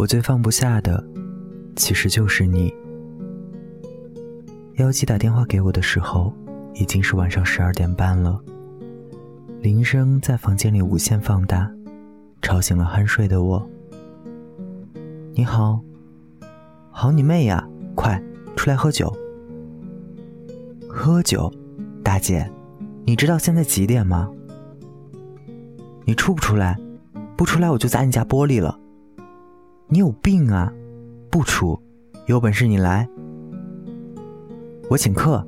我最放不下的，其实就是你。妖姬打电话给我的时候，已经是晚上十二点半了。铃声在房间里无限放大，吵醒了酣睡的我。你好，好你妹呀！快出来喝酒。喝酒，大姐，你知道现在几点吗？你出不出来？不出来我就砸你家玻璃了。你有病啊！不出，有本事你来，我请客。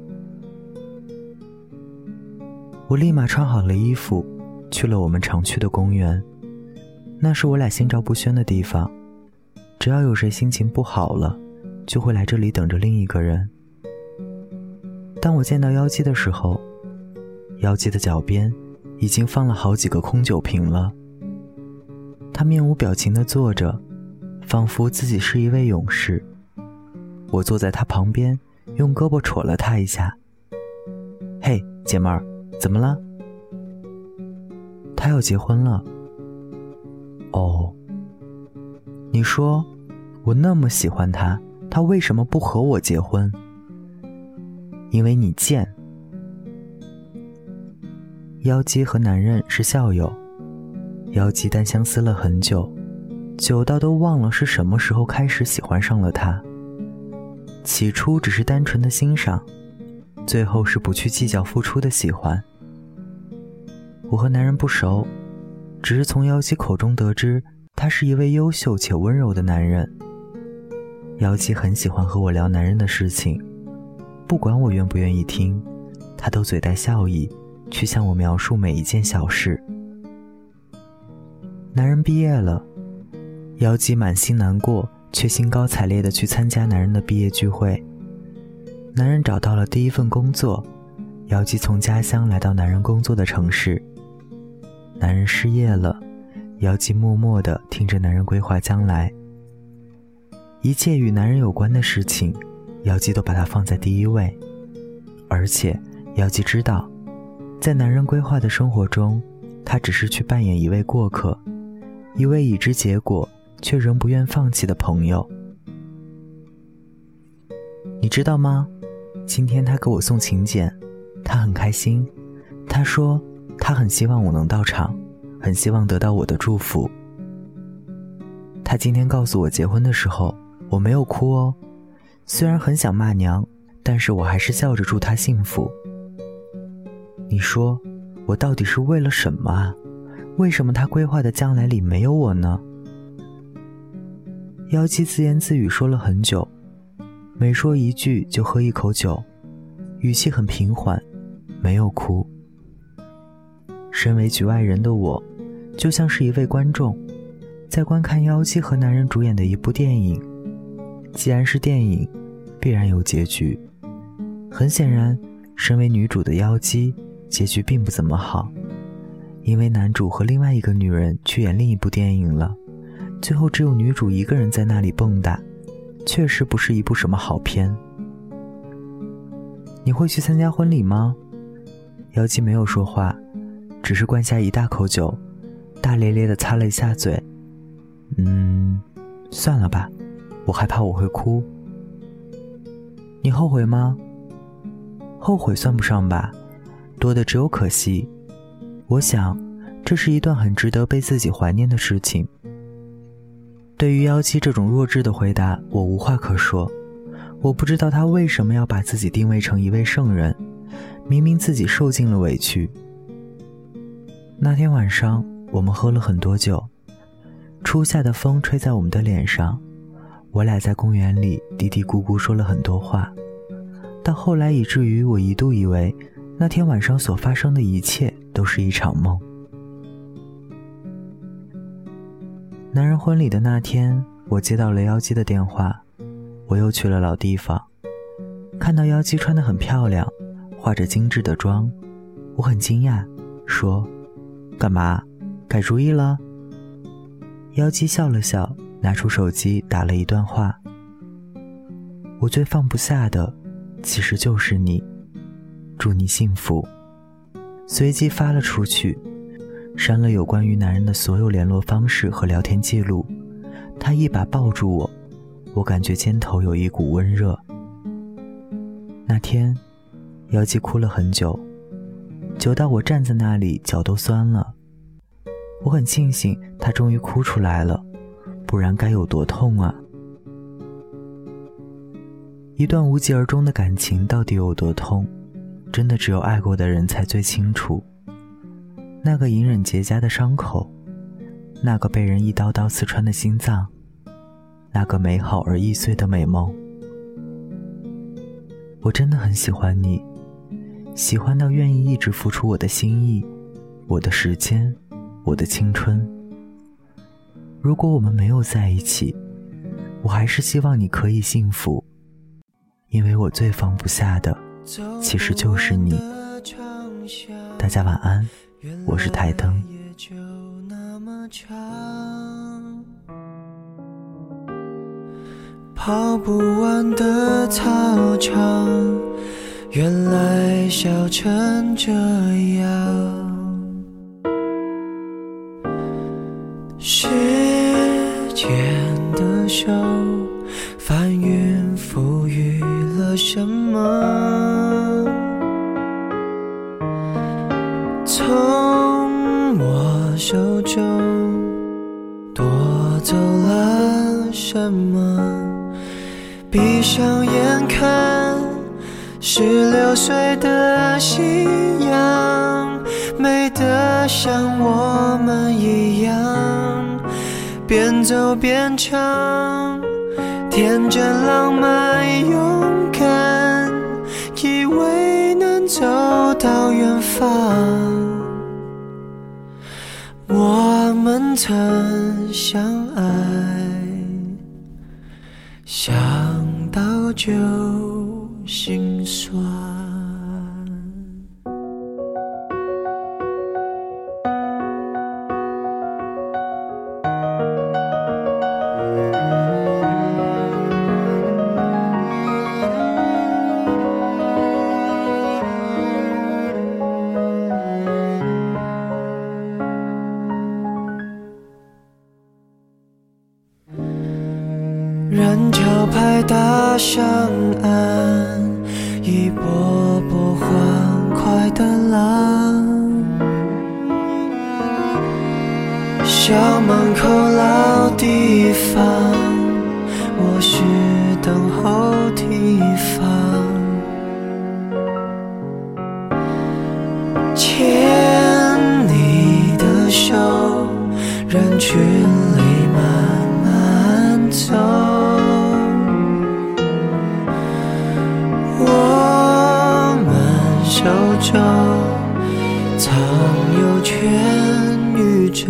我立马穿好了衣服，去了我们常去的公园。那是我俩心照不宣的地方。只要有谁心情不好了，就会来这里等着另一个人。当我见到妖姬的时候，妖姬的脚边已经放了好几个空酒瓶了。她面无表情的坐着。仿佛自己是一位勇士。我坐在他旁边，用胳膊戳了他一下。“嘿，姐妹儿，怎么了？”他要结婚了。哦，你说，我那么喜欢他，他为什么不和我结婚？因为你贱。妖姬和男人是校友，妖姬单相思了很久。久到都忘了是什么时候开始喜欢上了他。起初只是单纯的欣赏，最后是不去计较付出的喜欢。我和男人不熟，只是从妖姬口中得知他是一位优秀且温柔的男人。妖姬很喜欢和我聊男人的事情，不管我愿不愿意听，他都嘴带笑意去向我描述每一件小事。男人毕业了。姚姬满心难过，却兴高采烈地去参加男人的毕业聚会。男人找到了第一份工作，姚姬从家乡来到男人工作的城市。男人失业了，姚姬默默地听着男人规划将来。一切与男人有关的事情，姚姬都把他放在第一位。而且，姚姬知道，在男人规划的生活中，他只是去扮演一位过客，一位已知结果。却仍不愿放弃的朋友，你知道吗？今天他给我送请柬，他很开心。他说他很希望我能到场，很希望得到我的祝福。他今天告诉我结婚的时候，我没有哭哦。虽然很想骂娘，但是我还是笑着祝他幸福。你说我到底是为了什么啊？为什么他规划的将来里没有我呢？妖姬自言自语说了很久，每说一句就喝一口酒，语气很平缓，没有哭。身为局外人的我，就像是一位观众，在观看妖姬和男人主演的一部电影。既然是电影，必然有结局。很显然，身为女主的妖姬，结局并不怎么好，因为男主和另外一个女人去演另一部电影了。最后只有女主一个人在那里蹦跶，确实不是一部什么好片。你会去参加婚礼吗？妖姬没有说话，只是灌下一大口酒，大咧咧的擦了一下嘴。嗯，算了吧，我害怕我会哭。你后悔吗？后悔算不上吧，多的只有可惜。我想，这是一段很值得被自己怀念的事情。对于妖姬这种弱智的回答，我无话可说。我不知道他为什么要把自己定位成一位圣人，明明自己受尽了委屈。那天晚上，我们喝了很多酒，初夏的风吹在我们的脸上，我俩在公园里嘀嘀咕咕说了很多话，到后来以至于我一度以为那天晚上所发生的一切都是一场梦。男人婚礼的那天，我接到了妖姬的电话，我又去了老地方，看到妖姬穿得很漂亮，化着精致的妆，我很惊讶，说：“干嘛？改主意了？”妖姬笑了笑，拿出手机打了一段话：“我最放不下的，其实就是你，祝你幸福。”随即发了出去。删了有关于男人的所有联络方式和聊天记录，他一把抱住我，我感觉肩头有一股温热。那天，姚姬哭了很久，久到我站在那里脚都酸了。我很庆幸他终于哭出来了，不然该有多痛啊！一段无疾而终的感情到底有多痛，真的只有爱过的人才最清楚。那个隐忍结痂的伤口，那个被人一刀刀刺穿的心脏，那个美好而易碎的美梦。我真的很喜欢你，喜欢到愿意一直付出我的心意，我的时间，我的青春。如果我们没有在一起，我还是希望你可以幸福。因为我最放不下的，其实就是你。大家晚安，我是台灯。跑不完的操场，原来笑成这样。时间的手翻云覆雨了。什么？闭上眼看，十六岁的夕阳，美得像我们一样，边走边唱，天真浪漫勇敢。以为能走到远方，我们曾相爱，想到就心酸。人潮拍打上岸，一波波欢快的浪。校门口老地方，我寻中藏有全宇宙，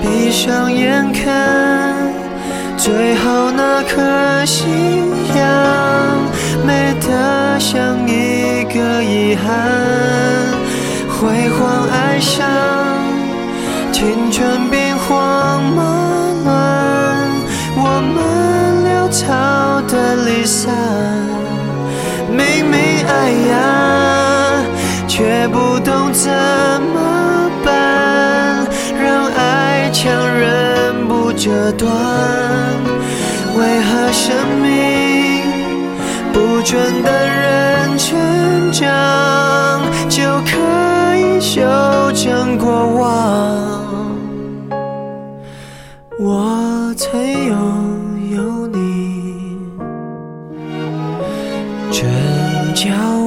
闭上眼看最后那颗夕阳，美得像一个遗憾。辉煌爱上青春兵荒马乱，我们潦草的离散，明明爱呀。却不懂怎么办，让爱强忍不折断。为何生命不准等人成长，就可以修正过往？我曾拥有你，真叫。